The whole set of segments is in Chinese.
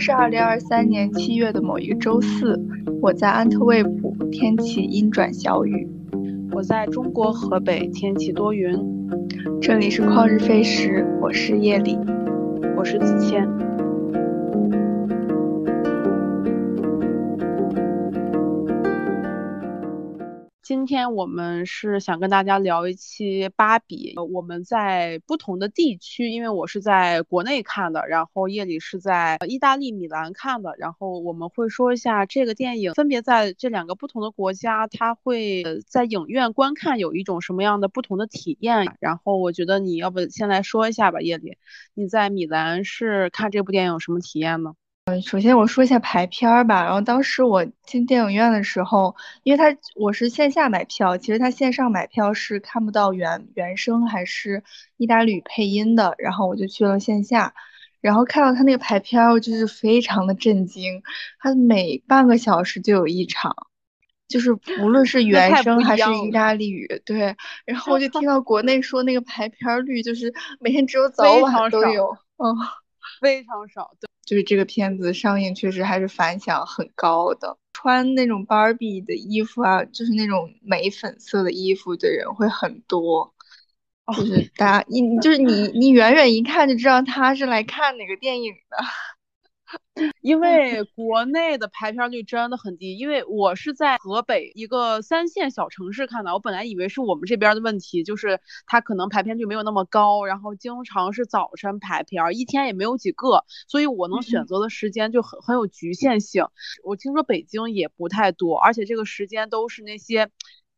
天是二零二三年七月的某一个周四，我在安特卫普，天气阴转小雨。我在中国河北，天气多云。这里是旷日飞时，我是夜里，我是子谦。天我们是想跟大家聊一期芭比。我们在不同的地区，因为我是在国内看的，然后夜里是在意大利米兰看的。然后我们会说一下这个电影分别在这两个不同的国家，它会在影院观看有一种什么样的不同的体验。然后我觉得你要不先来说一下吧，夜里，你在米兰是看这部电影有什么体验呢？嗯，首先我说一下排片儿吧。然后当时我进电影院的时候，因为他我是线下买票，其实他线上买票是看不到原原声还是意大利语配音的。然后我就去了线下，然后看到他那个排片儿，我就是非常的震惊。他每半个小时就有一场，就是无论是 原声还是意大利语，对。然后我就听到 国内说那个排片率就是每天只有早晚都有，嗯，非常少，对。就是这个片子上映确实还是反响很高的，穿那种芭比的衣服啊，就是那种玫粉色的衣服的人会很多，就是大家你就是你你远远一看就知道他是来看哪个电影的。因为国内的排片率真的很低，因为我是在河北一个三线小城市看的，我本来以为是我们这边的问题，就是它可能排片率没有那么高，然后经常是早晨排片，一天也没有几个，所以我能选择的时间就很很有局限性。我听说北京也不太多，而且这个时间都是那些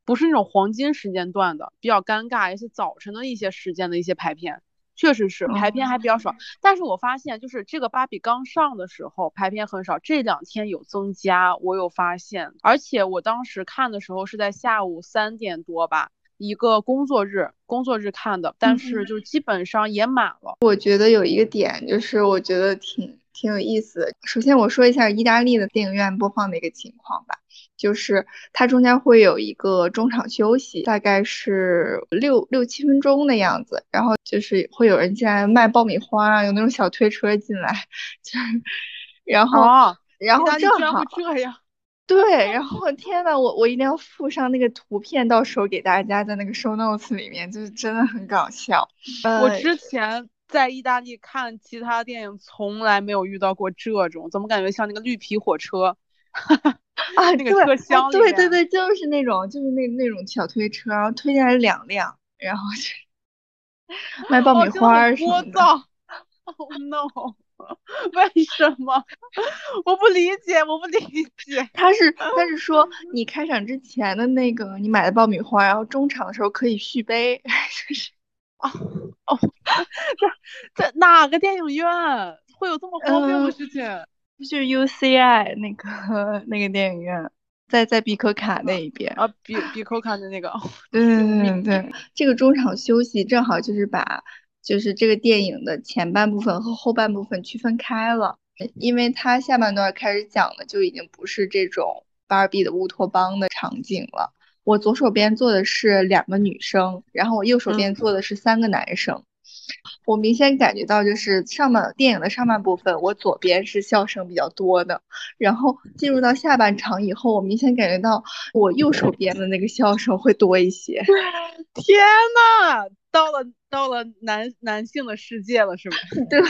不是那种黄金时间段的，比较尴尬，一些早晨的一些时间的一些排片。确实是排片还比较少，但是我发现就是这个芭比刚上的时候排片很少，这两天有增加，我有发现，而且我当时看的时候是在下午三点多吧，一个工作日，工作日看的，但是就基本上也满了。我觉得有一个点就是我觉得挺挺有意思的，首先我说一下意大利的电影院播放的一个情况吧。就是它中间会有一个中场休息，大概是六六七分钟的样子，然后就是会有人进来卖爆米花啊，有那种小推车进来，就是，然后然后正好这样，对，然后天呐，我我一定要附上那个图片，到时候给大家在那个 show notes 里面，就是真的很搞笑。我之前在意大利看其他电影，从来没有遇到过这种，怎么感觉像那个绿皮火车？啊，那个车厢对对对，就是那种，就是那那种小推车，然后推进来两辆，然后就 卖爆米花什么的。Oh no！为什么？我不理解，我不理解。他是他是说，你开场之前的那个你买的爆米花，然后中场的时候可以续杯，就是哦哦，这这哪个电影院会有这么荒谬的事情？就是 U C I 那个那个电影院，在在比可卡那一边啊，比比可卡的那个，对对对对，这个中场休息正好就是把就是这个电影的前半部分和后半部分区分开了，因为它下半段开始讲的就已经不是这种芭比的乌托邦的场景了。我左手边坐的是两个女生，然后我右手边坐的是三个男生。我明显感觉到，就是上半电影的上半部分，我左边是笑声比较多的，然后进入到下半场以后，我明显感觉到我右手边的那个笑声会多一些。天呐，到了到了男男性的世界了，是吗？对，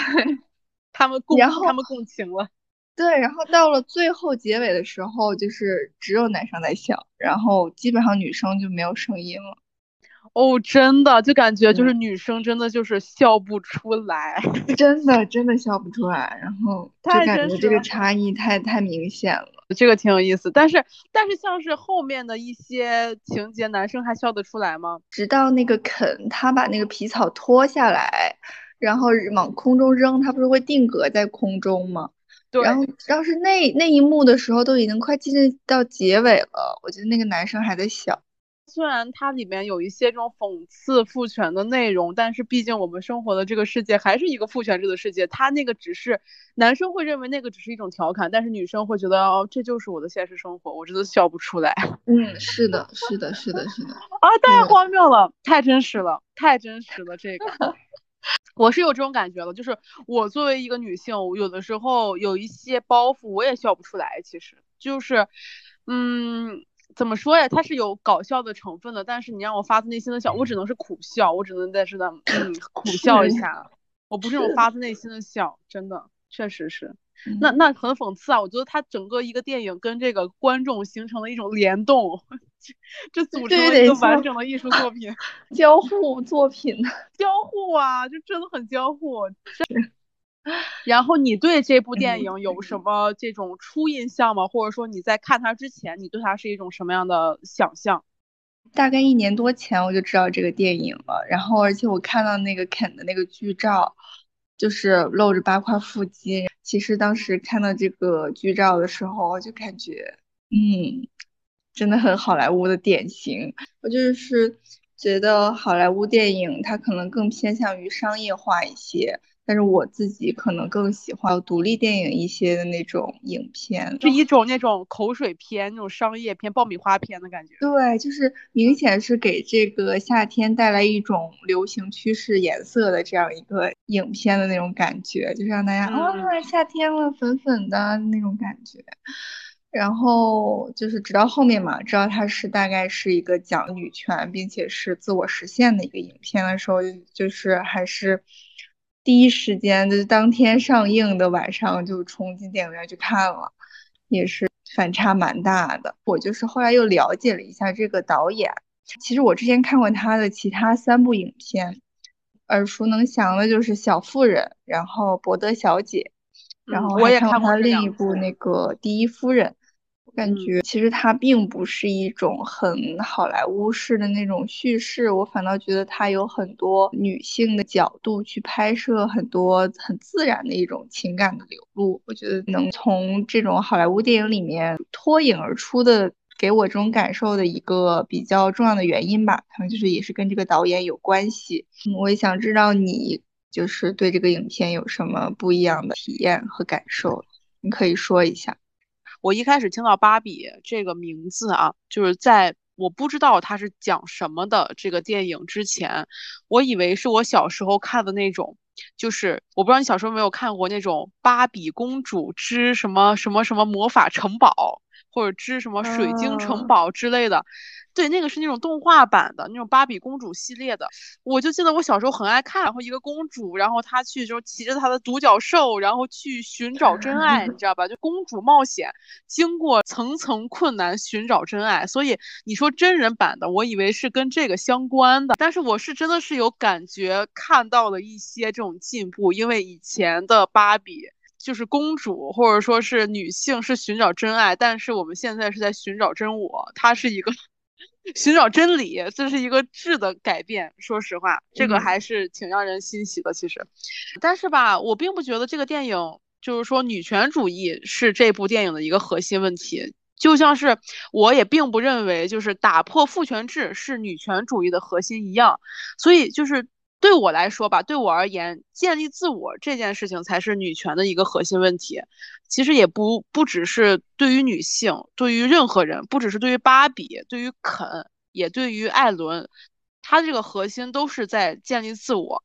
他们共，然后他们共情了。对，然后到了最后结尾的时候，就是只有男生在笑，然后基本上女生就没有声音了。哦，真的就感觉就是女生真的就是笑不出来，真的真的笑不出来，然后 就感觉这个差异太太明显了，这个挺有意思。但是但是像是后面的一些情节，男生还笑得出来吗？直到那个肯他把那个皮草脱下来，然后往空中扔，他不是会定格在空中吗？对。然后要是那那一幕的时候都已经快进入到结尾了，我觉得那个男生还在笑。虽然它里面有一些这种讽刺父权的内容，但是毕竟我们生活的这个世界还是一个父权制的世界。他那个只是男生会认为那个只是一种调侃，但是女生会觉得哦，这就是我的现实生活，我真的笑不出来。嗯，是的，是的，是的，是的。啊，太荒谬了，太真实了，太真实了，这个。我是有这种感觉的，就是我作为一个女性，有的时候有一些包袱，我也笑不出来。其实就是，嗯，怎么说呀？它是有搞笑的成分的，但是你让我发自内心的笑，我只能是苦笑，我只能在是的，嗯，苦笑一下。我不是那种发自内心的笑，真的，确实是。那那很讽刺啊！我觉得它整个一个电影跟这个观众形成了一种联动，这组成了一个完整的艺术作品，交互作品，交互啊，就真的很交互。然后你对这部电影有什么这种初印象吗？或者说你在看它之前，你对它是一种什么样的想象？大概一年多前我就知道这个电影了，然后而且我看到那个肯的那个剧照。就是露着八块腹肌。其实当时看到这个剧照的时候，我就感觉，嗯，真的很好莱坞的典型。我就是觉得好莱坞电影它可能更偏向于商业化一些。但是我自己可能更喜欢独立电影一些的那种影片，是一种那种口水片、那种商业片、爆米花片的感觉。对，就是明显是给这个夏天带来一种流行趋势颜色的这样一个影片的那种感觉，就是让大家啊，夏天了，粉粉的那种感觉。然后就是直到后面嘛，知道它是大概是一个讲女权并且是自我实现的一个影片的时候，就是还是。第一时间就是当天上映的晚上就冲进电影院去看了，也是反差蛮大的。我就是后来又了解了一下这个导演，其实我之前看过他的其他三部影片，耳熟能详的就是《小妇人》，然后《伯德小姐》，然后我也看过另一部那个《第一夫人》。感觉其实它并不是一种很好莱坞式的那种叙事，我反倒觉得它有很多女性的角度去拍摄很多很自然的一种情感的流露。我觉得能从这种好莱坞电影里面脱颖而出的，给我这种感受的一个比较重要的原因吧，可能就是也是跟这个导演有关系。嗯，我也想知道你就是对这个影片有什么不一样的体验和感受，你可以说一下。我一开始听到芭比这个名字啊，就是在我不知道它是讲什么的这个电影之前，我以为是我小时候看的那种，就是我不知道你小时候没有看过那种《芭比公主之什么什么什么魔法城堡》或者织什么水晶城堡之类的。对，那个是那种动画版的那种芭比公主系列的，我就记得我小时候很爱看。然后一个公主，然后她去就骑着她的独角兽，然后去寻找真爱，你知道吧？就公主冒险，经过层层困难寻找真爱。所以你说真人版的，我以为是跟这个相关的，但是我是真的是有感觉看到了一些这种进步，因为以前的芭比就是公主或者说是女性是寻找真爱，但是我们现在是在寻找真我，它是一个。寻找真理，这是一个质的改变。说实话，这个还是挺让人欣喜的。其实，但是吧，我并不觉得这个电影就是说女权主义是这部电影的一个核心问题。就像是我也并不认为就是打破父权制是女权主义的核心一样。所以就是。对我来说吧，对我而言，建立自我这件事情才是女权的一个核心问题。其实也不不只是对于女性，对于任何人，不只是对于芭比，对于肯，也对于艾伦，他这个核心都是在建立自我。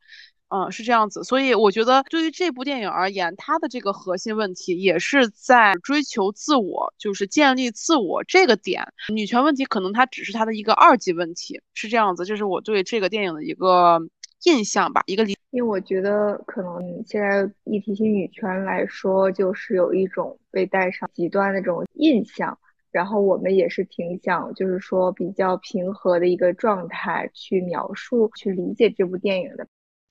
嗯，是这样子。所以我觉得，对于这部电影而言，它的这个核心问题也是在追求自我，就是建立自我这个点。女权问题可能它只是它的一个二级问题，是这样子。这是我对这个电影的一个。印象吧，一个理，因为我觉得可能现在一提起女权来说，就是有一种被带上极端的这种印象，然后我们也是挺想，就是说比较平和的一个状态去描述、去理解这部电影的。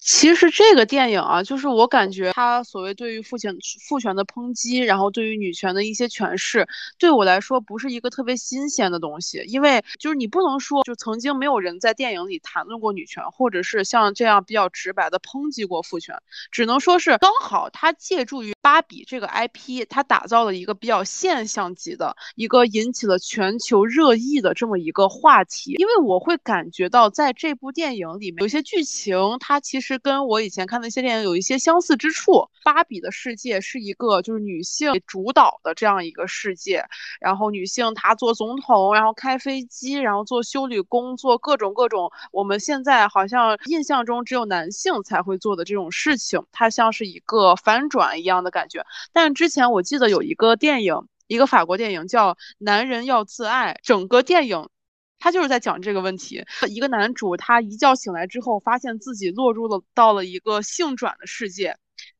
其实这个电影啊，就是我感觉他所谓对于父权父权的抨击，然后对于女权的一些诠释，对我来说不是一个特别新鲜的东西。因为就是你不能说就曾经没有人在电影里谈论过女权，或者是像这样比较直白的抨击过父权，只能说是刚好他借助于芭比这个 IP，它打造了一个比较现象级的一个引起了全球热议的这么一个话题。因为我会感觉到，在这部电影里面，有些剧情它其实跟我以前看的一些电影有一些相似之处。芭比的世界是一个就是女性主导的这样一个世界，然后女性她做总统，然后开飞机，然后做修理工，做各种各种我们现在好像印象中只有男性才会做的这种事情，它像是一个反转一样的感觉。但之前我记得有一个电影，一个法国电影叫《男人要自爱》，整个电影他就是在讲这个问题。一个男主他一觉醒来之后，发现自己落入了到了一个性转的世界。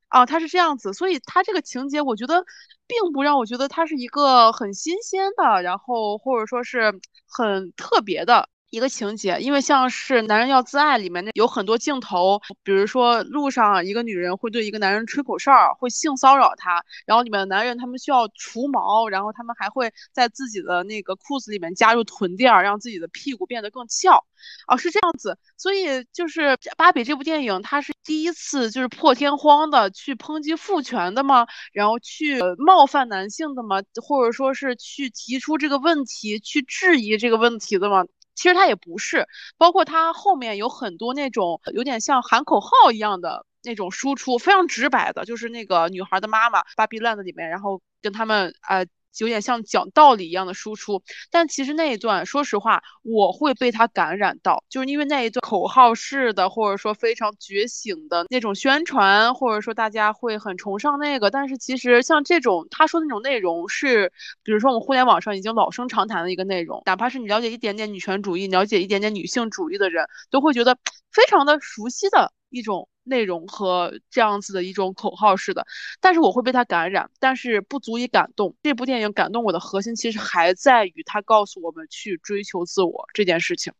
啊，他是这样子，所以他这个情节，我觉得并不让我觉得他是一个很新鲜的，然后或者说是很特别的。一个情节，因为像是《男人要自爱》里面那有很多镜头，比如说路上一个女人会对一个男人吹口哨，会性骚扰他，然后里面的男人他们需要除毛，然后他们还会在自己的那个裤子里面加入臀垫，让自己的屁股变得更翘。哦，是这样子，所以就是芭比这部电影，它是第一次就是破天荒的去抨击父权的吗？然后去冒犯男性的吗？或者说是去提出这个问题，去质疑这个问题的吗？其实他也不是，包括他后面有很多那种有点像喊口号一样的那种输出，非常直白的，就是那个女孩的妈妈《芭比 land》里面，然后跟他们呃。有点像讲道理一样的输出，但其实那一段，说实话，我会被他感染到，就是因为那一段口号式的，或者说非常觉醒的那种宣传，或者说大家会很崇尚那个。但是其实像这种他说的那种内容，是比如说我们互联网上已经老生常谈的一个内容，哪怕是你了解一点点女权主义、了解一点点女性主义的人，都会觉得非常的熟悉的一种。内容和这样子的一种口号式的，但是我会被他感染，但是不足以感动。这部电影感动我的核心其实还在于他告诉我们去追求自我这件事情。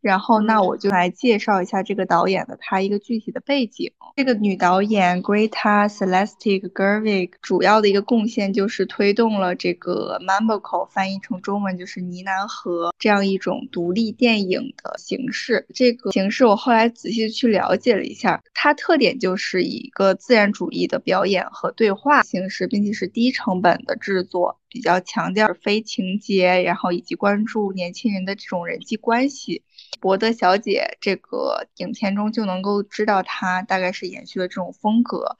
然后，那我就来介绍一下这个导演的他一个具体的背景。这个女导演 Greta Celestic Gerwig 主要的一个贡献就是推动了这个 Mumblecore 翻译成中文就是呢喃河这样一种独立电影的形式。这个形式我后来仔细去了解了一下，它特点就是以一个自然主义的表演和对话形式，并且是低成本的制作。比较强调非情节，然后以及关注年轻人的这种人际关系。博德小姐这个影片中就能够知道，她大概是延续了这种风格。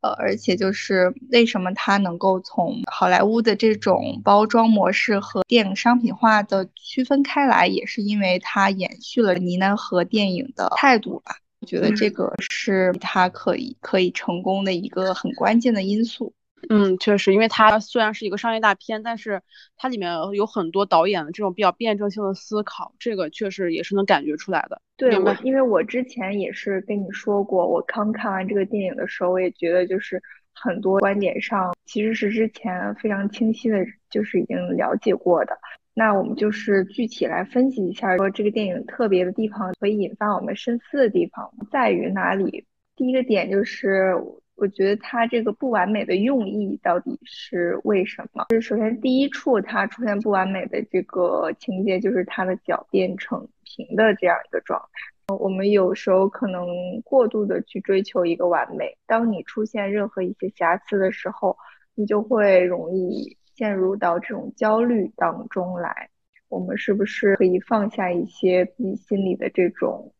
呃，而且就是为什么她能够从好莱坞的这种包装模式和电影商品化的区分开来，也是因为她延续了呢喃和电影的态度吧。我觉得这个是她可以可以成功的一个很关键的因素。嗯，确实，因为它虽然是一个商业大片，但是它里面有很多导演的这种比较辩证性的思考，这个确实也是能感觉出来的。对，我因为我之前也是跟你说过，我刚看完这个电影的时候，我也觉得就是很多观点上其实是之前非常清晰的，就是已经了解过的。那我们就是具体来分析一下，说这个电影特别的地方，可以引发我们深思的地方在于哪里？第一个点就是。我觉得它这个不完美的用意到底是为什么？就是首先第一处它出现不完美的这个情节，就是它的脚变成平的这样一个状态。我们有时候可能过度的去追求一个完美，当你出现任何一些瑕疵的时候，你就会容易陷入到这种焦虑当中来。我们是不是可以放下一些自己心里的这种？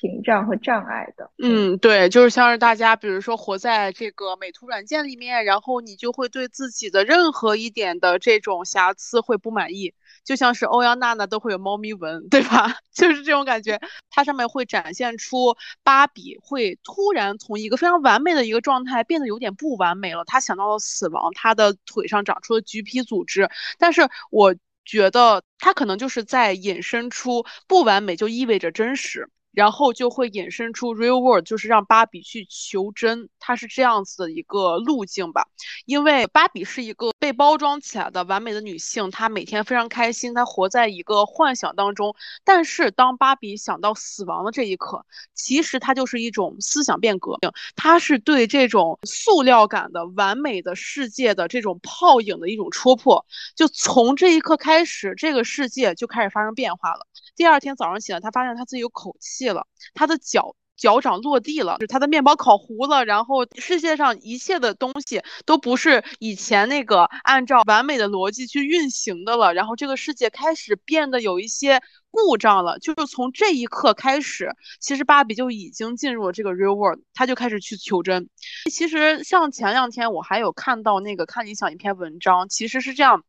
屏障和障碍的，嗯，对，就是像是大家，比如说活在这个美图软件里面，然后你就会对自己的任何一点的这种瑕疵会不满意，就像是欧阳娜娜都会有猫咪纹，对吧？就是这种感觉，它上面会展现出芭比会突然从一个非常完美的一个状态变得有点不完美了，她想到了死亡，她的腿上长出了橘皮组织，但是我觉得她可能就是在引申出不完美就意味着真实。然后就会衍生出 real world，就是让芭比去求真，它是这样子的一个路径吧。因为芭比是一个被包装起来的完美的女性，她每天非常开心，她活在一个幻想当中。但是当芭比想到死亡的这一刻，其实它就是一种思想变革，它是对这种塑料感的完美的世界的这种泡影的一种戳破。就从这一刻开始，这个世界就开始发生变化了。第二天早上起来，他发现他自己有口气。了，他的脚脚掌落地了，就是他的面包烤糊了，然后世界上一切的东西都不是以前那个按照完美的逻辑去运行的了，然后这个世界开始变得有一些故障了。就是从这一刻开始，其实芭比就已经进入了这个 real world，他就开始去求真。其实像前两天我还有看到那个看理想一篇文章，其实是这样。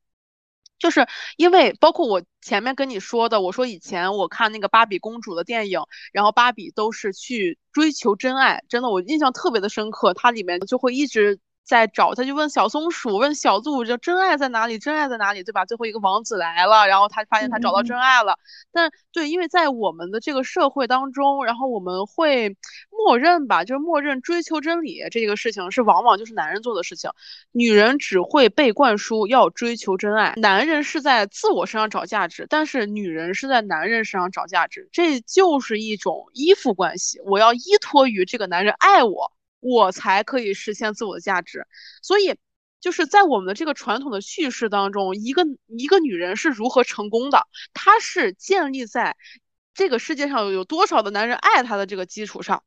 就是因为包括我前面跟你说的，我说以前我看那个芭比公主的电影，然后芭比都是去追求真爱，真的我印象特别的深刻，它里面就会一直。在找，他就问小松鼠，问小鹿，就真爱在哪里？真爱在哪里？对吧？最后一个王子来了，然后他发现他找到真爱了。但对，因为在我们的这个社会当中，然后我们会默认吧，就是默认追求真理这个事情是往往就是男人做的事情，女人只会被灌输要追求真爱，男人是在自我身上找价值，但是女人是在男人身上找价值，这就是一种依附关系，我要依托于这个男人爱我。我才可以实现自我的价值，所以就是在我们的这个传统的叙事当中，一个一个女人是如何成功的，她是建立在这个世界上有多少的男人爱她的这个基础上。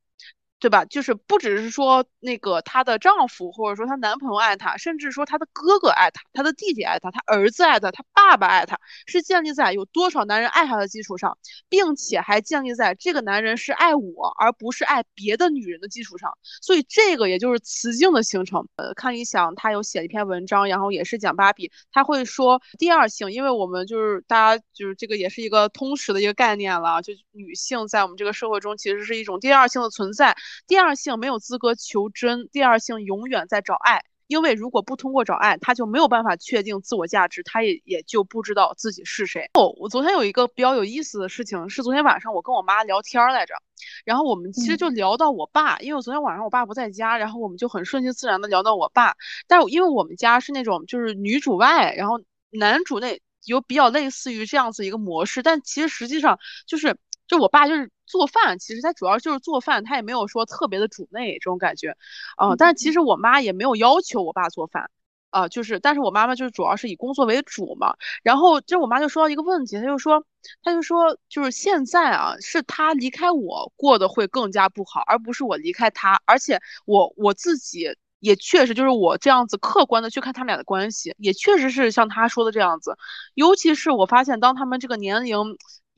对吧？就是不只是说那个她的丈夫，或者说她男朋友爱她，甚至说她的哥哥爱她，她的弟弟爱她，她儿子爱她，她爸爸爱她，是建立在有多少男人爱她的基础上，并且还建立在这个男人是爱我而不是爱别的女人的基础上。所以这个也就是雌竞的形成。呃，看理想他有写一篇文章，然后也是讲芭比，他会说第二性，因为我们就是大家就是这个也是一个通识的一个概念了，就女性在我们这个社会中其实是一种第二性的存在。第二性没有资格求真，第二性永远在找爱，因为如果不通过找爱，他就没有办法确定自我价值，他也也就不知道自己是谁。哦，我昨天有一个比较有意思的事情，是昨天晚上我跟我妈聊天来着，然后我们其实就聊到我爸，因为我昨天晚上我爸不在家，然后我们就很顺其自然的聊到我爸，但因为我们家是那种就是女主外，然后男主内有比较类似于这样子一个模式，但其实实际上就是就我爸就是。做饭其实他主要就是做饭，他也没有说特别的主内这种感觉，嗯，但其实我妈也没有要求我爸做饭，啊，就是，但是我妈妈就是主要是以工作为主嘛。然后就我妈就说到一个问题，她就说，她就说，就是现在啊，是他离开我过得会更加不好，而不是我离开他。而且我我自己也确实就是我这样子客观的去看他们俩的关系，也确实是像她说的这样子。尤其是我发现，当他们这个年龄。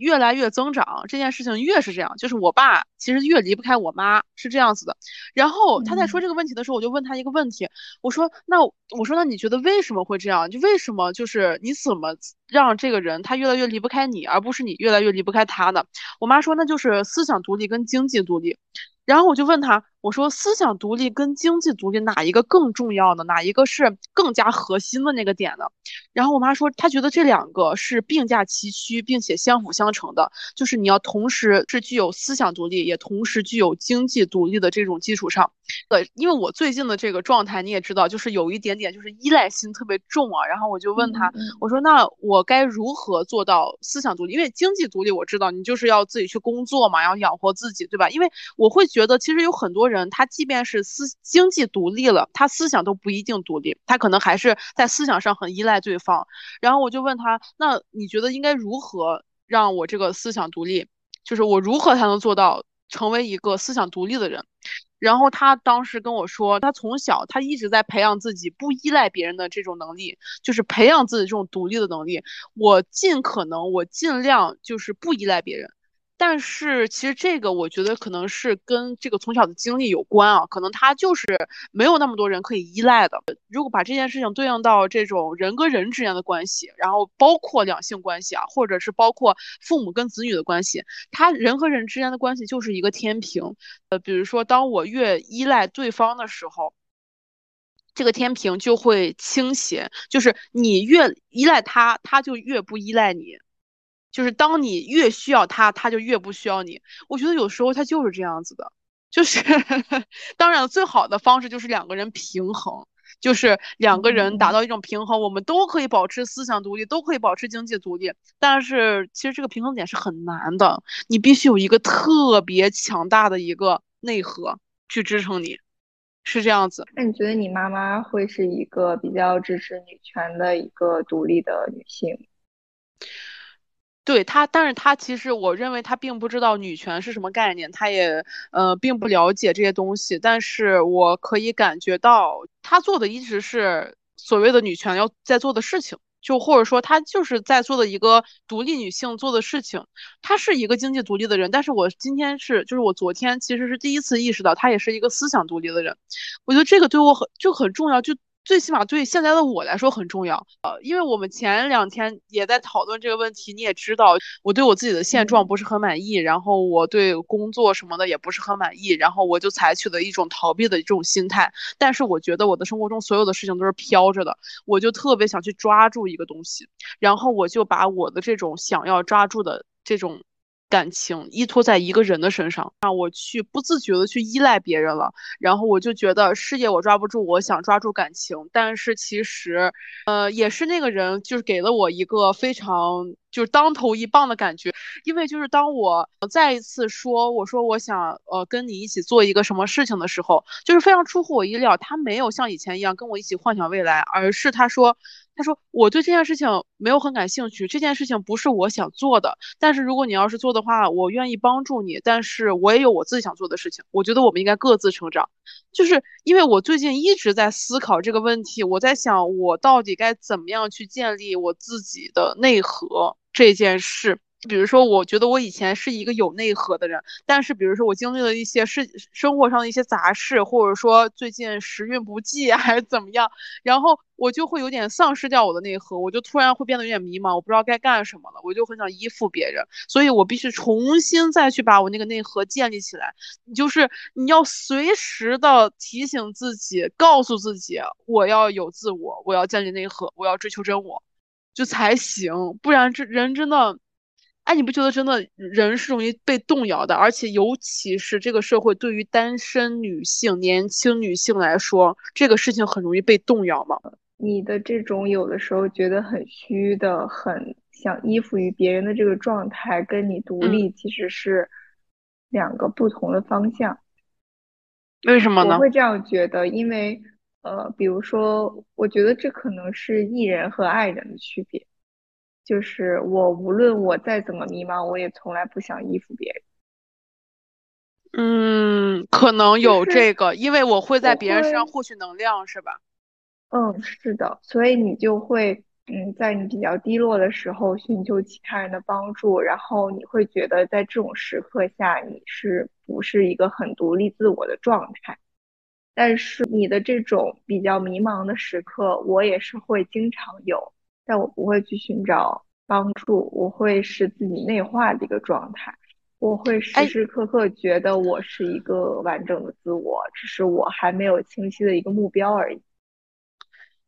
越来越增长，这件事情越是这样，就是我爸其实越离不开我妈，是这样子的。然后他在说这个问题的时候，我就问他一个问题，我说那我说那你觉得为什么会这样？就为什么就是你怎么让这个人他越来越离不开你，而不是你越来越离不开他呢？我妈说那就是思想独立跟经济独立。然后我就问他，我说思想独立跟经济独立哪一个更重要呢？哪一个是更加核心的那个点呢？然后我妈说，她觉得这两个是并驾齐驱，并且相辅相成的，就是你要同时是具有思想独立，也同时具有经济独立的这种基础上。呃，因为我最近的这个状态你也知道，就是有一点点就是依赖心特别重啊。然后我就问她，我说那我该如何做到思想独立？因为经济独立我知道你就是要自己去工作嘛，要养活自己，对吧？因为我会觉得其实有很多人他即便是思经济独立了，他思想都不一定独立，他可能还是在思想上很依赖对方。然后我就问他，那你觉得应该如何让我这个思想独立？就是我如何才能做到成为一个思想独立的人？然后他当时跟我说，他从小他一直在培养自己不依赖别人的这种能力，就是培养自己这种独立的能力。我尽可能，我尽量就是不依赖别人。但是其实这个我觉得可能是跟这个从小的经历有关啊，可能他就是没有那么多人可以依赖的。如果把这件事情对应到这种人跟人之间的关系，然后包括两性关系啊，或者是包括父母跟子女的关系，他人和人之间的关系就是一个天平。呃，比如说当我越依赖对方的时候，这个天平就会倾斜，就是你越依赖他，他就越不依赖你。就是当你越需要他，他就越不需要你。我觉得有时候他就是这样子的，就是 当然最好的方式就是两个人平衡，就是两个人达到一种平衡，我们都可以保持思想独立，都可以保持经济独立。但是其实这个平衡点是很难的，你必须有一个特别强大的一个内核去支撑你，是这样子。那你觉得你妈妈会是一个比较支持女权的一个独立的女性？对他，但是他其实我认为他并不知道女权是什么概念，他也呃并不了解这些东西。但是我可以感觉到他做的一直是所谓的女权要在做的事情，就或者说他就是在做的一个独立女性做的事情。他是一个经济独立的人，但是我今天是就是我昨天其实是第一次意识到他也是一个思想独立的人。我觉得这个对我很就很重要，就。最起码对现在的我来说很重要，呃，因为我们前两天也在讨论这个问题，你也知道，我对我自己的现状不是很满意，然后我对工作什么的也不是很满意，然后我就采取了一种逃避的这种心态。但是我觉得我的生活中所有的事情都是飘着的，我就特别想去抓住一个东西，然后我就把我的这种想要抓住的这种。感情依托在一个人的身上，让我去不自觉的去依赖别人了，然后我就觉得事业我抓不住，我想抓住感情，但是其实，呃，也是那个人就是给了我一个非常就是当头一棒的感觉，因为就是当我再一次说我说我想呃跟你一起做一个什么事情的时候，就是非常出乎我意料，他没有像以前一样跟我一起幻想未来，而是他说。他说：“我对这件事情没有很感兴趣，这件事情不是我想做的。但是如果你要是做的话，我愿意帮助你。但是我也有我自己想做的事情。我觉得我们应该各自成长。就是因为我最近一直在思考这个问题，我在想我到底该怎么样去建立我自己的内核这件事。”比如说，我觉得我以前是一个有内核的人，但是比如说我经历了一些事，生活上的一些杂事，或者说最近时运不济还是怎么样，然后我就会有点丧失掉我的内核，我就突然会变得有点迷茫，我不知道该干什么了，我就很想依附别人，所以我必须重新再去把我那个内核建立起来。你就是你要随时的提醒自己，告诉自己，我要有自我，我要建立内核，我要追求真我，就才行，不然这人真的。哎，你不觉得真的人是容易被动摇的？而且尤其是这个社会对于单身女性、年轻女性来说，这个事情很容易被动摇吗？你的这种有的时候觉得很虚的、很想依附于别人的这个状态，跟你独立其实是两个不同的方向。为什么呢？我会这样觉得，因为呃，比如说，我觉得这可能是艺人和爱人的区别。就是我无论我再怎么迷茫，我也从来不想依附别人。嗯，可能有这个，因为我会在别人身上获取能量，是吧？嗯，是的，所以你就会嗯，在你比较低落的时候寻求其他人的帮助，然后你会觉得在这种时刻下你是不是一个很独立自我的状态？但是你的这种比较迷茫的时刻，我也是会经常有。但我不会去寻找帮助，我会是自己内化的一个状态，我会时时刻刻觉得我是一个完整的自我，只是我还没有清晰的一个目标而已。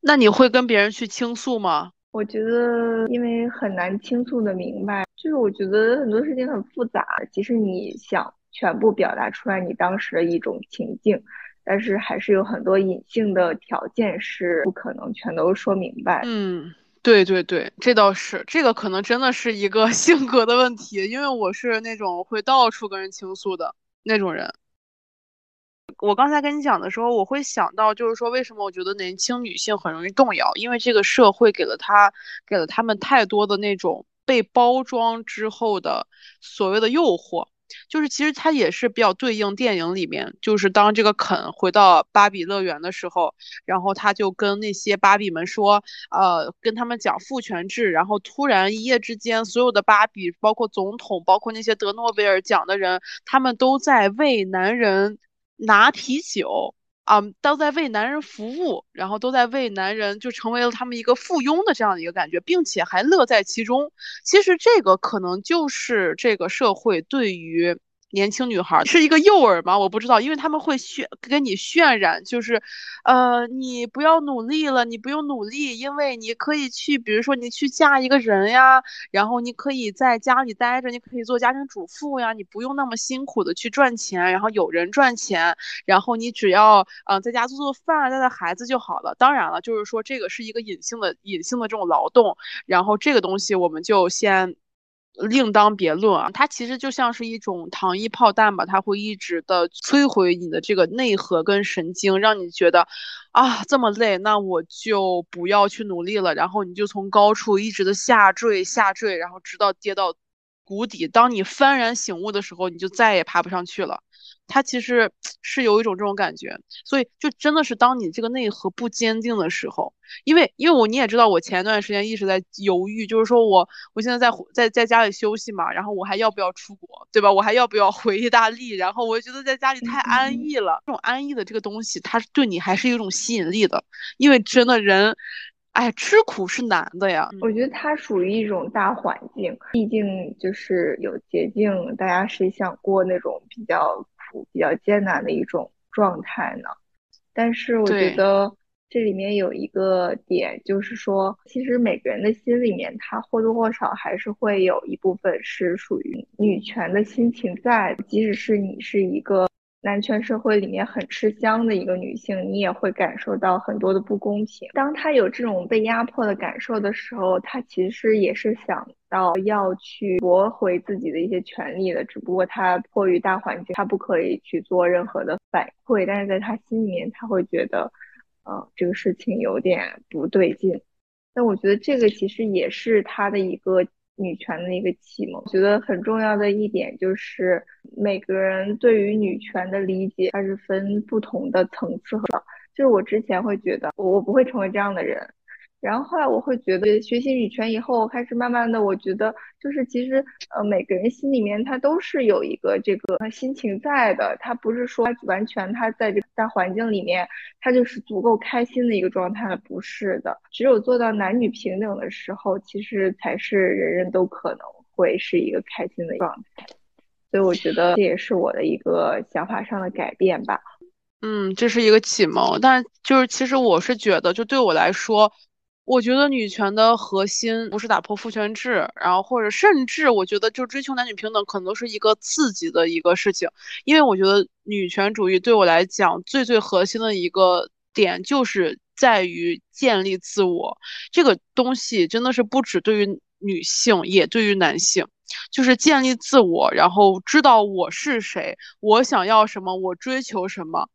那你会跟别人去倾诉吗？我觉得，因为很难倾诉的明白，就是我觉得很多事情很复杂，即使你想全部表达出来你当时的一种情境，但是还是有很多隐性的条件是不可能全都说明白。嗯。对对对，这倒是，这个可能真的是一个 性格的问题，因为我是那种会到处跟人倾诉的那种人。我刚才跟你讲的时候，我会想到，就是说，为什么我觉得年轻女性很容易动摇？因为这个社会给了她，给了他们太多的那种被包装之后的所谓的诱惑。就是其实它也是比较对应电影里面，就是当这个肯回到芭比乐园的时候，然后他就跟那些芭比们说，呃，跟他们讲父权制，然后突然一夜之间，所有的芭比，包括总统，包括那些得诺贝尔奖的人，他们都在为男人拿啤酒。啊，都在为男人服务，然后都在为男人，就成为了他们一个附庸的这样的一个感觉，并且还乐在其中。其实这个可能就是这个社会对于。年轻女孩是一个诱饵吗？我不知道，因为他们会渲跟你渲染，就是，呃，你不要努力了，你不用努力，因为你可以去，比如说你去嫁一个人呀，然后你可以在家里待着，你可以做家庭主妇呀，你不用那么辛苦的去赚钱，然后有人赚钱，然后你只要嗯在家做做饭，带带孩子就好了。当然了，就是说这个是一个隐性的、隐性的这种劳动，然后这个东西我们就先。另当别论啊。它其实就像是一种糖衣炮弹吧，它会一直的摧毁你的这个内核跟神经，让你觉得啊这么累，那我就不要去努力了。然后你就从高处一直的下坠下坠，然后直到跌到谷底。当你幡然醒悟的时候，你就再也爬不上去了。它其实 是有一种这种感觉，所以就真的是当你这个内核不坚定的时候，因为因为我你也知道，我前一段时间一直在犹豫，就是说我我现在在在在家里休息嘛，然后我还要不要出国，对吧？我还要不要 回意大利？然后我觉得在家里太安逸了，这种安逸的这个东西，它对你还是有一种吸引力的，因为真的人。哎，吃苦是难的呀。我觉得它属于一种大环境，毕竟就是有捷径，大家谁想过那种比较苦、比较艰难的一种状态呢？但是我觉得这里面有一个点，就是说，其实每个人的心里面，他或多或少还是会有一部分是属于女权的心情在，即使是你是一个。男权社会里面很吃香的一个女性，你也会感受到很多的不公平。当她有这种被压迫的感受的时候，她其实也是想到要去夺回自己的一些权利的，只不过她迫于大环境，她不可以去做任何的反馈。但是在她心里面，她会觉得，呃，这个事情有点不对劲。但我觉得这个其实也是她的一个。女权的一个启蒙，我觉得很重要的一点就是每个人对于女权的理解，它是分不同的层次的。就是我之前会觉得，我我不会成为这样的人。然后后来我会觉得学习女权以后，开始慢慢的，我觉得就是其实呃每个人心里面他都是有一个这个心情在的，他不是说完全他在这个大环境里面他就是足够开心的一个状态，不是的。只有做到男女平等的时候，其实才是人人都可能会是一个开心的状态。所以我觉得这也是我的一个想法上的改变吧。嗯，这是一个启蒙，但就是其实我是觉得，就对我来说。我觉得女权的核心不是打破父权制，然后或者甚至我觉得就追求男女平等可能都是一个刺激的一个事情，因为我觉得女权主义对我来讲最最核心的一个点就是在于建立自我，这个东西真的是不止对于女性，也对于男性，就是建立自我，然后知道我是谁，我想要什么，我追求什么。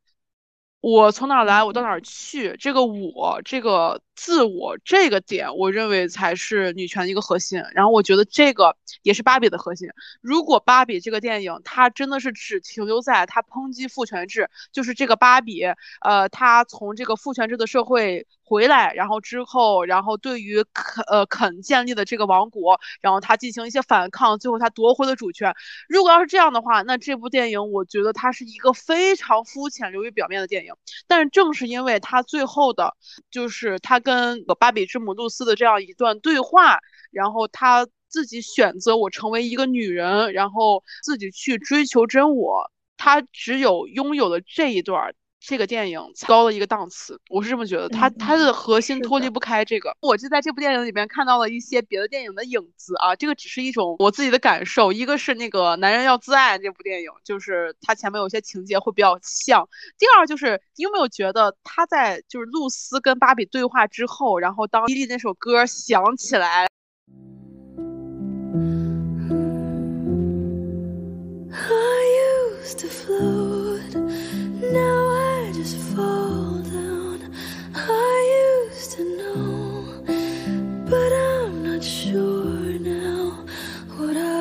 我从哪来，我到哪去？这个我，这个自我，这个点，我认为才是女权的一个核心。然后我觉得这个也是芭比的核心。如果芭比这个电影，它真的是只停留在它抨击父权制，就是这个芭比，呃，她从这个父权制的社会。回来，然后之后，然后对于肯呃肯建立的这个王国，然后他进行一些反抗，最后他夺回了主权。如果要是这样的话，那这部电影我觉得它是一个非常肤浅、流于表面的电影。但是正是因为它最后的，就是它跟芭比之母露丝的这样一段对话，然后她自己选择我成为一个女人，然后自己去追求真我，她只有拥有了这一段。这个电影高了一个档次，我是这么觉得。它它的核心脱离不开这个。我就在这部电影里面看到了一些别的电影的影子啊，这个只是一种我自己的感受。一个是那个《男人要自爱》这部电影，就是它前面有些情节会比较像。第二就是你有没有觉得他在就是露丝跟芭比对话之后，然后当伊利那首歌响起来。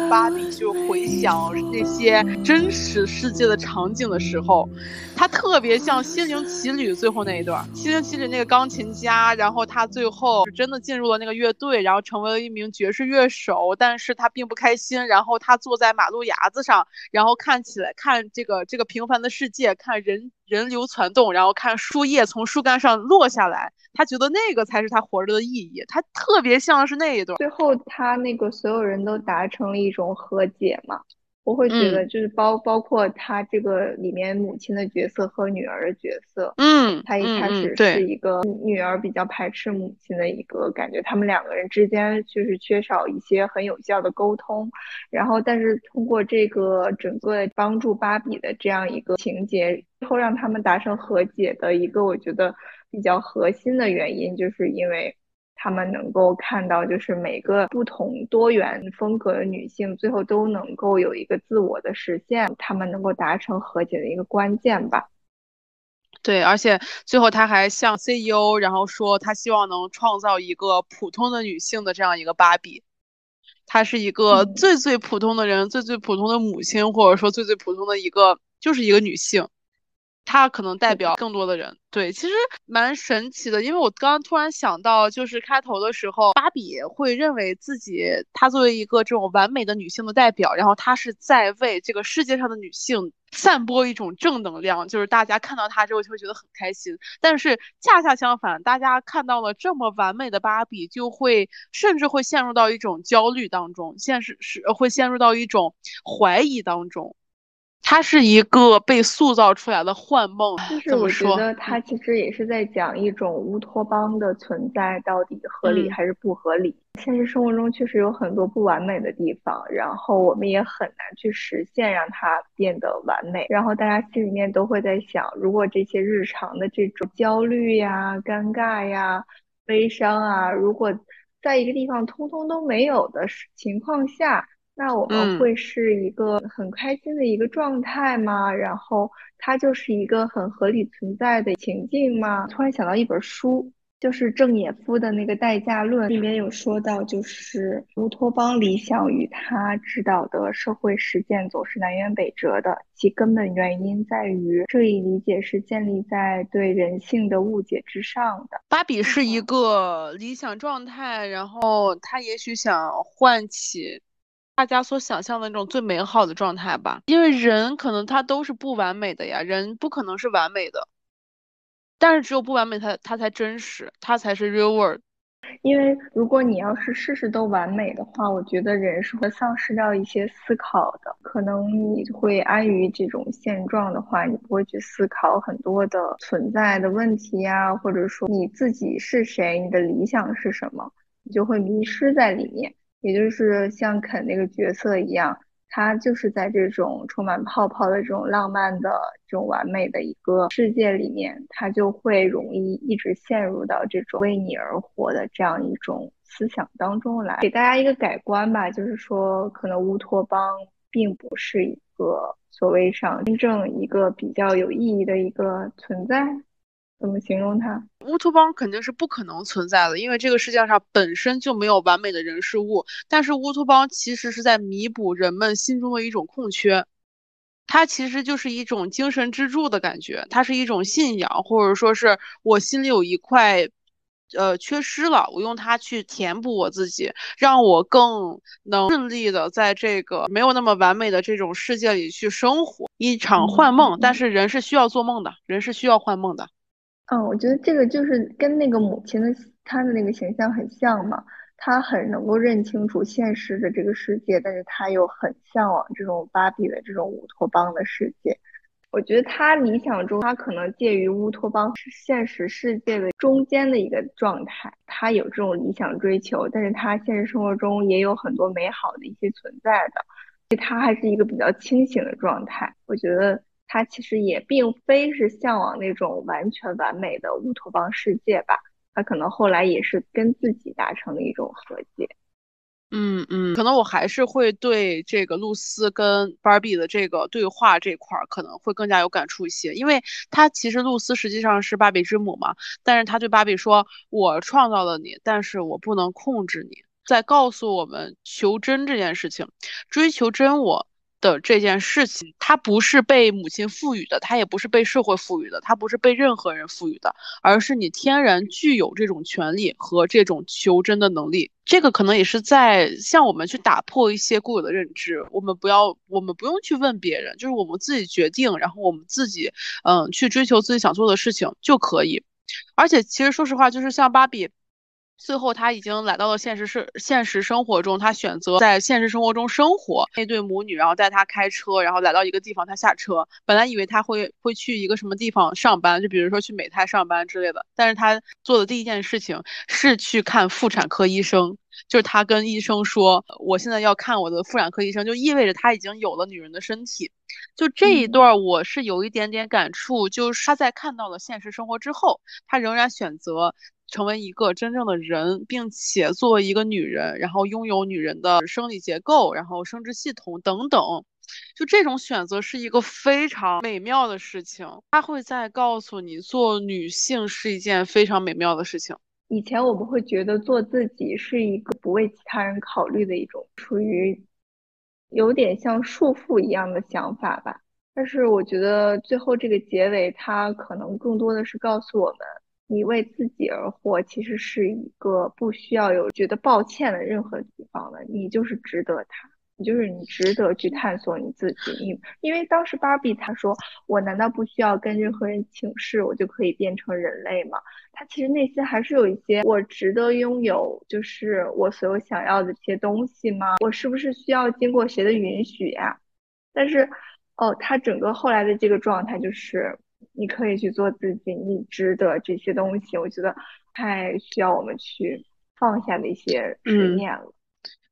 芭比就回想那些真实世界的场景的时候，他特别像《心灵奇旅》最后那一段，《心灵奇旅》那个钢琴家，然后他最后真的进入了那个乐队，然后成为了一名爵士乐手，但是他并不开心，然后他坐在马路牙子上，然后看起来看这个这个平凡的世界，看人。人流攒动，然后看树叶从树干上落下来，他觉得那个才是他活着的意义。他特别像是那一段，最后他那个所有人都达成了一种和解嘛。我会觉得，就是包包括他这个里面母亲的角色和女儿的角色，嗯，他一开始是一个女儿比较排斥母亲的一个感觉，他们两个人之间就是缺少一些很有效的沟通，然后但是通过这个整个帮助芭比的这样一个情节，最后让他们达成和解的一个我觉得比较核心的原因，就是因为他们能够看到，就是每个不同多元风格的女性，最后都能够有一个自我的实现，他们能够达成和解的一个关键吧。对，而且最后他还向 CEO，然后说他希望能创造一个普通的女性的这样一个芭比，她是一个最最普通的人，最最普通的母亲，或者说最最普通的一个，就是一个女性。她可能代表更多的人，对，其实蛮神奇的。因为我刚刚突然想到，就是开头的时候，芭比会认为自己她作为一个这种完美的女性的代表，然后她是在为这个世界上的女性散播一种正能量，就是大家看到她之后就会觉得很开心。但是恰恰相反，大家看到了这么完美的芭比，就会甚至会陷入到一种焦虑当中，现实是会陷入到一种怀疑当中。它是一个被塑造出来的幻梦，就是我觉得它其实也是在讲一种乌托邦的存在到底合理还是不合理。现实生活中确实有很多不完美的地方，然后我们也很难去实现让它变得完美。然后大家心里面都会在想，如果这些日常的这种焦虑呀、尴尬呀、悲伤啊，如果在一个地方通通都没有的情况下。那我们会是一个很开心的一个状态吗？然后它就是一个很合理存在的情境吗？突然想到一本书。就是郑也夫的那个代价论里面有说到，就是乌托邦理想与他指导的社会实践总是南辕北辙的，其根本原因在于这一理解是建立在对人性的误解之上的。芭比是一个理想状态，然后他也许想唤起。大家所想象的那种最美好的状态吧，因为人可能他都是不完美的呀，人不可能是完美的，但是只有不完美，它它才真实，它才是 real world。因为如果你要是事事都完美的话，我觉得人是会丧失掉一些思考的，可能你会安于这种现状的话，你不会去思考很多的存在的问题呀，或者说你自己是谁，你的理想是什么，你就会迷失在里面。也就是像肯那个角色一样，他就是在这种充满泡泡的这种浪漫的这种完美的一个世界里面，他就会容易一直陷入到这种为你而活的这样一种思想当中来。给大家一个改观吧，就是说，可能乌托邦并不是一个所谓上真正一个比较有意义的一个存在。怎么形容它？乌托邦肯定是不可能存在的，因为这个世界上本身就没有完美的人事物。但是乌托邦其实是在弥补人们心中的一种空缺，它其实就是一种精神支柱的感觉，它是一种信仰，或者说是我心里有一块，呃，缺失了，我用它去填补我自己，让我更能顺利的在这个没有那么完美的这种世界里去生活。一场幻梦，但是人是需要做梦的，人是需要幻梦的。嗯，我觉得这个就是跟那个母亲的她的那个形象很像嘛，她很能够认清楚现实的这个世界，但是她又很向往这种芭比的这种乌托邦的世界。我觉得她理想中，她可能介于乌托邦现实世界的中间的一个状态。她有这种理想追求，但是她现实生活中也有很多美好的一些存在的，所以她还是一个比较清醒的状态。我觉得。他其实也并非是向往那种完全完美的乌托邦世界吧，他可能后来也是跟自己达成了一种和解。嗯嗯，可能我还是会对这个露丝跟芭比的这个对话这块儿可能会更加有感触一些，因为他其实露丝实际上是芭比之母嘛，但是他对芭比说：“我创造了你，但是我不能控制你。”在告诉我们求真这件事情，追求真我。的这件事情，它不是被母亲赋予的，它也不是被社会赋予的，它不是被任何人赋予的，而是你天然具有这种权利和这种求真的能力。这个可能也是在向我们去打破一些固有的认知。我们不要，我们不用去问别人，就是我们自己决定，然后我们自己，嗯，去追求自己想做的事情就可以。而且，其实说实话，就是像芭比。最后，他已经来到了现实是现实生活中，他选择在现实生活中生活。那对母女，然后带他开车，然后来到一个地方，他下车。本来以为他会会去一个什么地方上班，就比如说去美泰上班之类的。但是他做的第一件事情是去看妇产科医生，就是他跟医生说：“我现在要看我的妇产科医生。”就意味着他已经有了女人的身体。就这一段，我是有一点点感触，就是他在看到了现实生活之后，他仍然选择。成为一个真正的人，并且作为一个女人，然后拥有女人的生理结构，然后生殖系统等等，就这种选择是一个非常美妙的事情。他会在告诉你，做女性是一件非常美妙的事情。以前我们会觉得做自己是一个不为其他人考虑的一种，处于有点像束缚一样的想法吧。但是我觉得最后这个结尾，它可能更多的是告诉我们，你为自己而活，其实是一个不需要有觉得抱歉的任何地方的，你就是值得它。就是你值得去探索你自己，你因为当时芭比她说，我难道不需要跟任何人请示，我就可以变成人类吗？她其实内心还是有一些，我值得拥有，就是我所有想要的这些东西吗？我是不是需要经过谁的允许呀？但是，哦，她整个后来的这个状态就是，你可以去做自己，你值的这些东西。我觉得太需要我们去放下的一些执念了。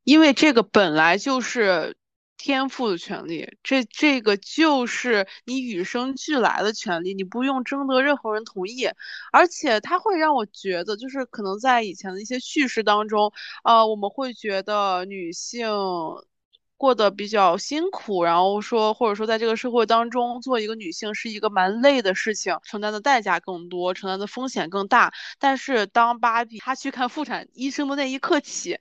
因为这个本来就是天赋的权利，这这个就是你与生俱来的权利，你不用征得任何人同意，而且它会让我觉得，就是可能在以前的一些叙事当中，呃，我们会觉得女性。过得比较辛苦，然后说，或者说在这个社会当中，做一个女性是一个蛮累的事情，承担的代价更多，承担的风险更大。但是当芭比她去看妇产医生的那一刻起，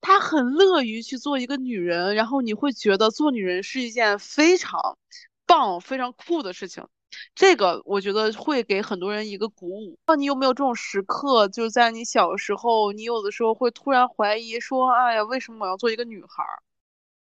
她很乐于去做一个女人，然后你会觉得做女人是一件非常棒、非常酷的事情。这个我觉得会给很多人一个鼓舞。那你有没有这种时刻？就是在你小时候，你有的时候会突然怀疑说：“哎呀，为什么我要做一个女孩？”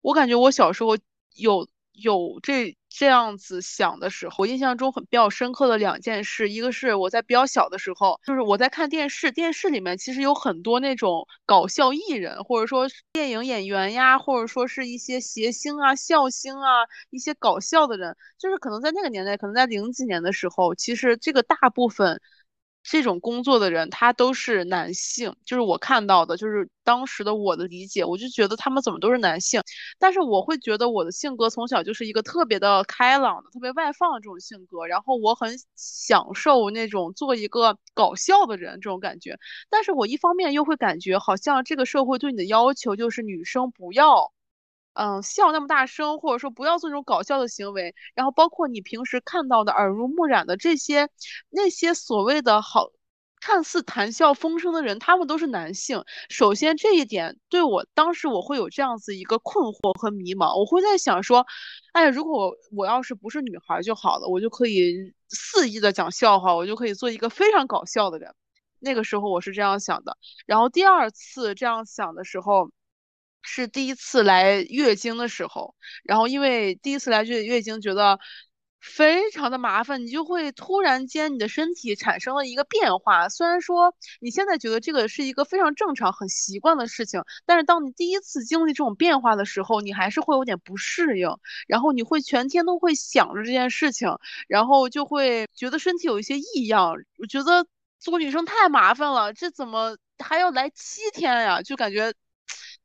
我感觉我小时候有有这这样子想的时候，我印象中很比较深刻的两件事，一个是我在比较小的时候，就是我在看电视，电视里面其实有很多那种搞笑艺人，或者说电影演员呀，或者说是一些谐星啊、笑星啊，一些搞笑的人，就是可能在那个年代，可能在零几年的时候，其实这个大部分。这种工作的人，他都是男性，就是我看到的，就是当时的我的理解，我就觉得他们怎么都是男性。但是我会觉得我的性格从小就是一个特别的开朗的、特别外放的这种性格，然后我很享受那种做一个搞笑的人这种感觉。但是我一方面又会感觉，好像这个社会对你的要求就是女生不要。嗯，笑那么大声，或者说不要做这种搞笑的行为，然后包括你平时看到的耳濡目染的这些，那些所谓的好，看似谈笑风生的人，他们都是男性。首先这一点对我当时我会有这样子一个困惑和迷茫，我会在想说，哎，如果我要是不是女孩就好了，我就可以肆意的讲笑话，我就可以做一个非常搞笑的人。那个时候我是这样想的，然后第二次这样想的时候。是第一次来月经的时候，然后因为第一次来月月经，觉得非常的麻烦，你就会突然间你的身体产生了一个变化。虽然说你现在觉得这个是一个非常正常、很习惯的事情，但是当你第一次经历这种变化的时候，你还是会有点不适应，然后你会全天都会想着这件事情，然后就会觉得身体有一些异样。我觉得做女生太麻烦了，这怎么还要来七天呀？就感觉。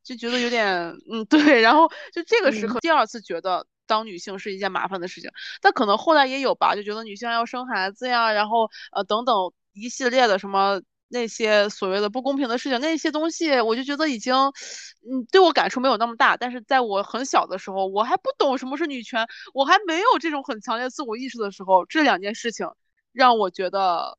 就觉得有点，嗯，对，然后就这个时刻，第二次觉得当女性是一件麻烦的事情，但可能后来也有吧，就觉得女性要生孩子呀，然后呃等等一系列的什么那些所谓的不公平的事情，那些东西我就觉得已经，嗯，对我感触没有那么大。但是在我很小的时候，我还不懂什么是女权，我还没有这种很强烈自我意识的时候，这两件事情让我觉得，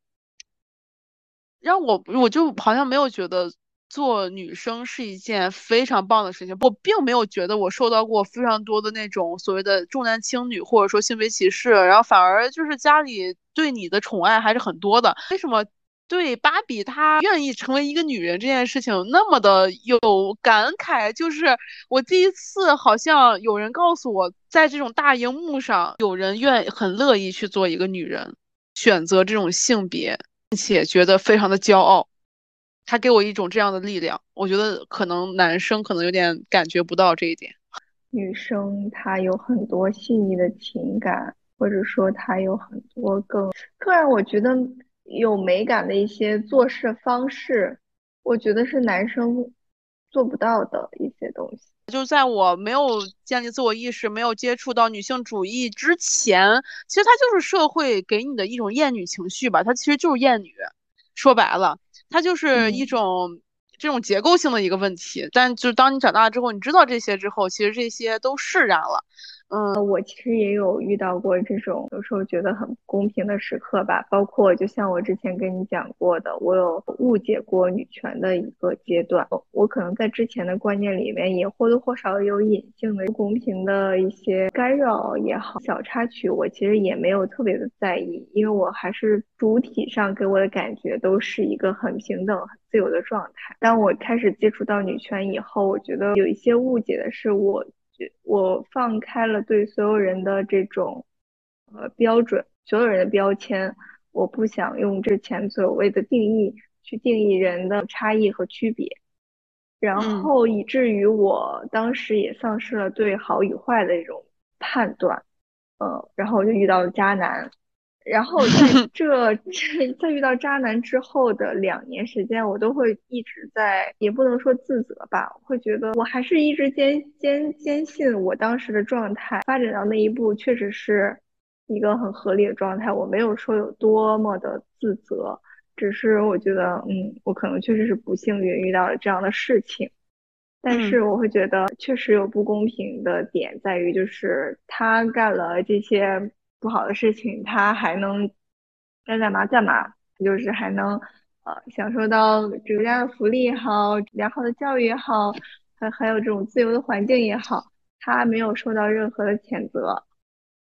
让我我就好像没有觉得。做女生是一件非常棒的事情，我并没有觉得我受到过非常多的那种所谓的重男轻女，或者说性别歧视，然后反而就是家里对你的宠爱还是很多的。为什么对芭比她愿意成为一个女人这件事情那么的有感慨？就是我第一次好像有人告诉我，在这种大荧幕上，有人愿很乐意去做一个女人，选择这种性别，并且觉得非常的骄傲。他给我一种这样的力量，我觉得可能男生可能有点感觉不到这一点。女生她有很多细腻的情感，或者说她有很多更更让我觉得有美感的一些做事方式，我觉得是男生做不到的一些东西。就在我没有建立自我意识、没有接触到女性主义之前，其实它就是社会给你的一种厌女情绪吧，它其实就是厌女，说白了。它就是一种这种结构性的一个问题。但就是当你长大之后，你知道这些之后，其实这些都释然了。嗯，我其实也有遇到过这种有时候觉得很不公平的时刻吧，包括就像我之前跟你讲过的，我有误解过女权的一个阶段，我可能在之前的观念里面也或多或少有隐性的不公平的一些干扰也好，小插曲，我其实也没有特别的在意，因为我还是主体上给我的感觉都是一个很平等、很自由的状态。当我开始接触到女权以后，我觉得有一些误解的是我。我放开了对所有人的这种呃标准，所有人的标签，我不想用之前所谓的定义去定义人的差异和区别，然后以至于我当时也丧失了对好与坏的这种判断，呃，然后我就遇到了渣男。然后 在这 这在遇到渣男之后的两年时间，我都会一直在，也不能说自责吧，会觉得我还是一直坚坚坚信我当时的状态发展到那一步，确实是一个很合理的状态。我没有说有多么的自责，只是我觉得，嗯，我可能确实是不幸运遇到了这样的事情。但是我会觉得确实有不公平的点在于，就是他干了这些。不好的事情，他还能该干嘛干嘛，就是还能呃享受到国家的福利也好，良好的教育也好，还还有这种自由的环境也好，他没有受到任何的谴责，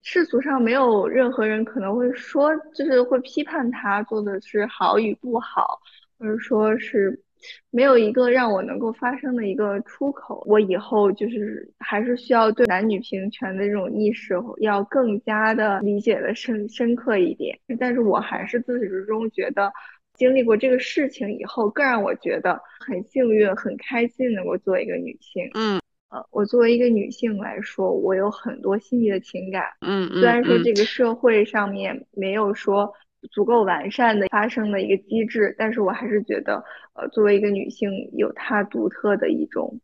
世俗上没有任何人可能会说，就是会批判他做的是好与不好，或者说是。没有一个让我能够发声的一个出口，我以后就是还是需要对男女平权的这种意识要更加的理解的深深刻一点。但是我还是自始至终觉得，经历过这个事情以后，更让我觉得很幸运、很开心能够做一个女性。嗯，呃，我作为一个女性来说，我有很多细腻的情感。嗯虽然说这个社会上面没有说。足够完善的发生的一个机制，但是我还是觉得，呃，作为一个女性，有她独特的一种，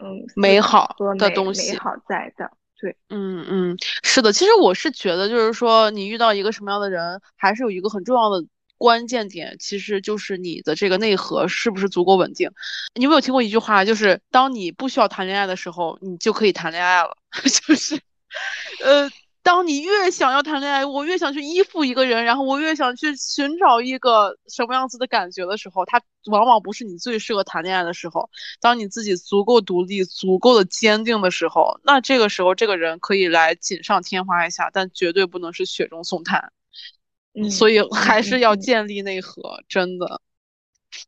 嗯，美好的东西，美好在的，对，嗯嗯，是的，其实我是觉得，就是说，你遇到一个什么样的人，还是有一个很重要的关键点，其实就是你的这个内核是不是足够稳定。你有没有听过一句话，就是当你不需要谈恋爱的时候，你就可以谈恋爱了，就是，呃。当你越想要谈恋爱，我越想去依附一个人，然后我越想去寻找一个什么样子的感觉的时候，他往往不是你最适合谈恋爱的时候。当你自己足够独立、足够的坚定的时候，那这个时候这个人可以来锦上添花一下，但绝对不能是雪中送炭。嗯，所以还是要建立内核，真的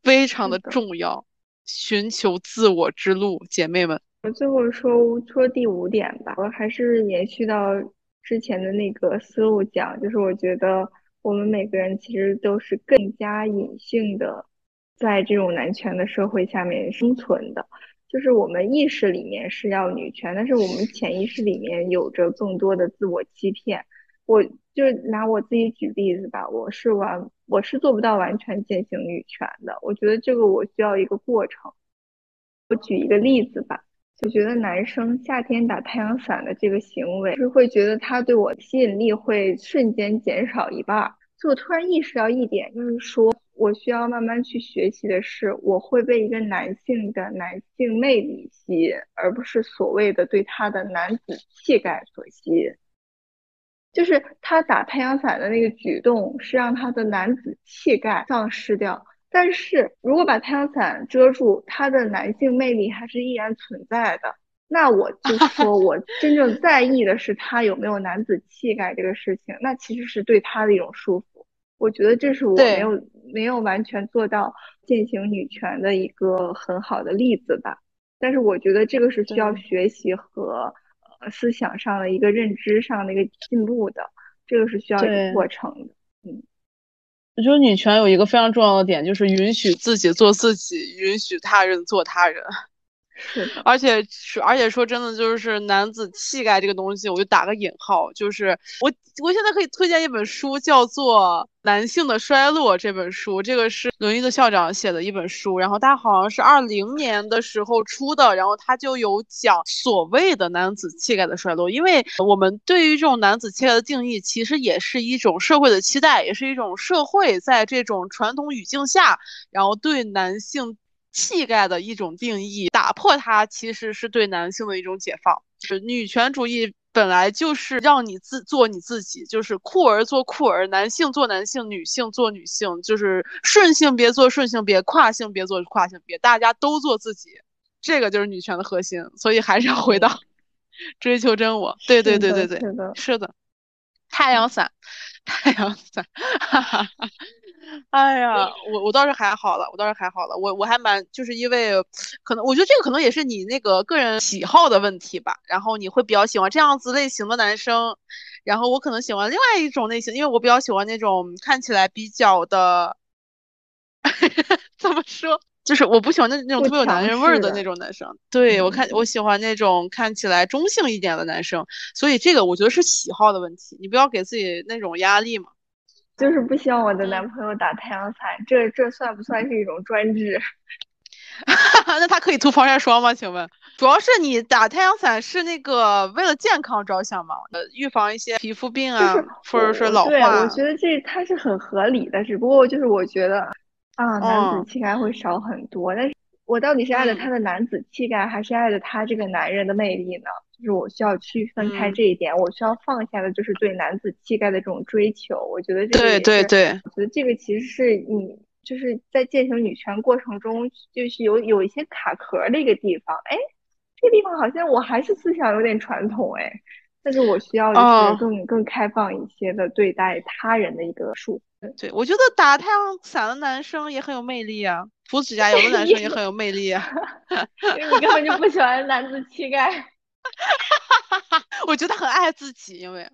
非常的重要。寻求自我之路，姐妹们。我最后说说第五点吧，我还是延续到。之前的那个思路讲，就是我觉得我们每个人其实都是更加隐性的，在这种男权的社会下面生存的。就是我们意识里面是要女权，但是我们潜意识里面有着更多的自我欺骗。我就拿我自己举例子吧，我是完我是做不到完全践行女权的。我觉得这个我需要一个过程。我举一个例子吧。就觉得男生夏天打太阳伞的这个行为，是会觉得他对我吸引力会瞬间减少一半。就我突然意识到一点，就是说我需要慢慢去学习的是，我会被一个男性的男性魅力吸引，而不是所谓的对他的男子气概所吸引。就是他打太阳伞的那个举动，是让他的男子气概丧失掉。但是如果把太阳伞遮住，他的男性魅力还是依然存在的。那我就说，我真正在意的是他有没有男子气概这个事情，那其实是对他的一种束缚。我觉得这是我没有没有完全做到践行女权的一个很好的例子吧。但是我觉得这个是需要学习和呃思想上的一个认知上的一个进步的，这个是需要一个过程的。我觉得女权有一个非常重要的点，就是允许自己做自己，允许他人做他人。而且说而且说真的，就是男子气概这个东西，我就打个引号，就是我我现在可以推荐一本书，叫做《男性的衰落》这本书，这个是伦育的校长写的一本书，然后他好像是二零年的时候出的，然后他就有讲所谓的男子气概的衰落，因为我们对于这种男子气概的定义，其实也是一种社会的期待，也是一种社会在这种传统语境下，然后对男性。气概的一种定义，打破它其实是对男性的一种解放。女权主义本来就是让你自做你自己，就是酷儿做酷儿，男性做男性，女性做女性，就是顺性别做顺性别，跨性别做跨性别，大家都做自己，这个就是女权的核心。所以还是要回到 追求真我。对对对对对，是的，是的。太阳伞，太阳伞，哈哈哈。哎呀，我我倒是还好了，我倒是还好了，我我还蛮就是因为可能我觉得这个可能也是你那个个人喜好的问题吧，然后你会比较喜欢这样子类型的男生，然后我可能喜欢另外一种类型，因为我比较喜欢那种看起来比较的，怎么说，就是我不喜欢那那种特别有男人味儿的那种男生，对我看我喜欢那种看起来中性一点的男生，所以这个我觉得是喜好的问题，你不要给自己那种压力嘛。就是不希望我的男朋友打太阳伞，这这算不算是一种专制？那他可以涂防晒霜吗？请问，主要是你打太阳伞是那个为了健康着想吗？呃，预防一些皮肤病啊，或者是老化。对，我觉得这它是很合理的，只不过就是我觉得啊，男子气概会少很多。但是我到底是爱着他的男子气概，还是爱着他这个男人的魅力呢？就是我需要区分开这一点，我需要放下的就是对男子气概的这种追求。我觉得这个对对对，我觉得这个其实是你就是在践行女权过程中，就是有有一些卡壳的一个地方。哎，这个地方好像我还是思想有点传统哎，但是我需要一些更更开放一些的对待他人的一个束缚。对，我觉得打太阳伞的男生也很有魅力啊，涂指甲油的男生也很有魅力啊。你根本就不喜欢男子气概。哈哈哈，我觉得很爱自己，因为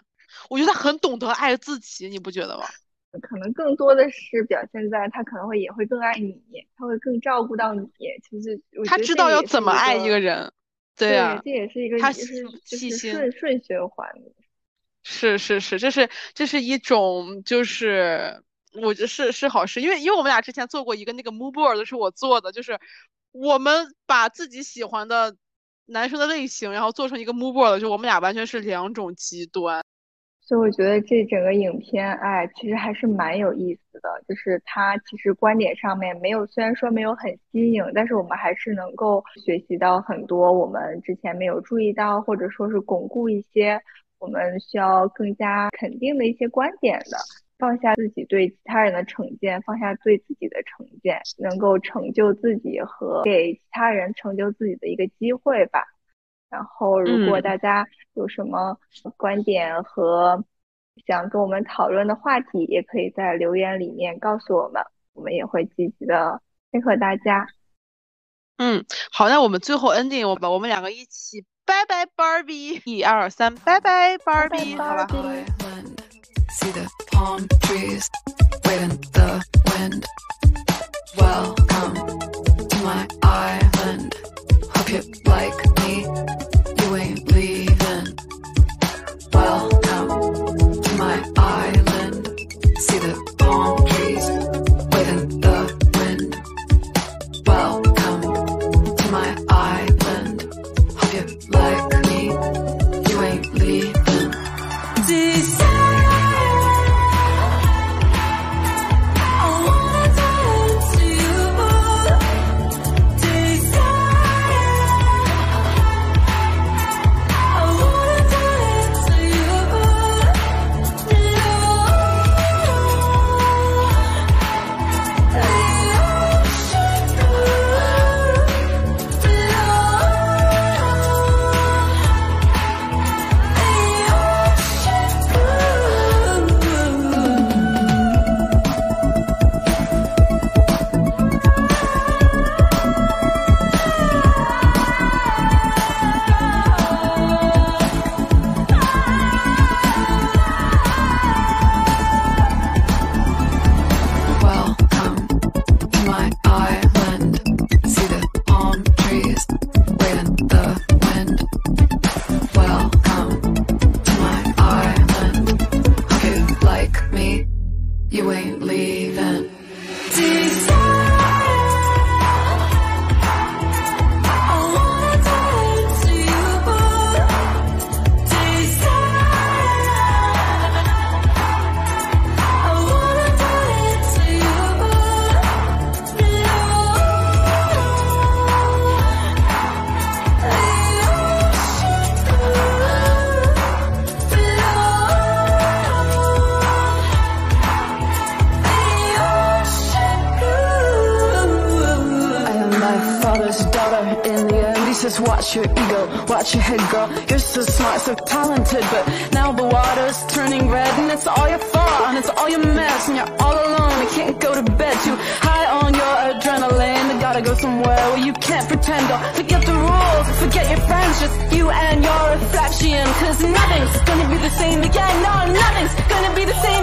我觉得他很懂得爱自己，你不觉得吗？可能更多的是表现在他可能会也会更爱你，他会更照顾到你。其实他知道要怎么爱一个人，对呀，这也是一个他细心顺顺循环。是是是，这是这是一种就是我觉得是是好事，因为因为我们俩之前做过一个那个 mood board 是我做的，就是我们把自己喜欢的。男生的类型，然后做成一个 mood board，就我们俩完全是两种极端，所以我觉得这整个影片，哎，其实还是蛮有意思的。就是它其实观点上面没有，虽然说没有很新颖，但是我们还是能够学习到很多我们之前没有注意到，或者说是巩固一些我们需要更加肯定的一些观点的。放下自己对其他人的成见，放下对自己的成见，能够成就自己和给其他人成就自己的一个机会吧。然后，如果大家有什么观点和想跟我们讨论的话题，也可以在留言里面告诉我们，我们也会积极的配合大家。嗯，好，那我们最后 ending，我把我们两个一起拜拜，Barbie，一二三，拜拜，Barbie，好吧。See the palm trees waving the wind. Welcome to my island. Hope you like me. You ain't leaving. Welcome to my island. Watch your ego, watch your head, girl. You're so smart, so talented, but now the water's turning red, and it's all your fault, and it's all your mess, and you're all alone. You can't go to bed too high on your adrenaline. You gotta go somewhere where you can't pretend or forget the rules, forget your friends, just you and your reflection. Cause nothing's gonna be the same again. No, nothing's gonna be the same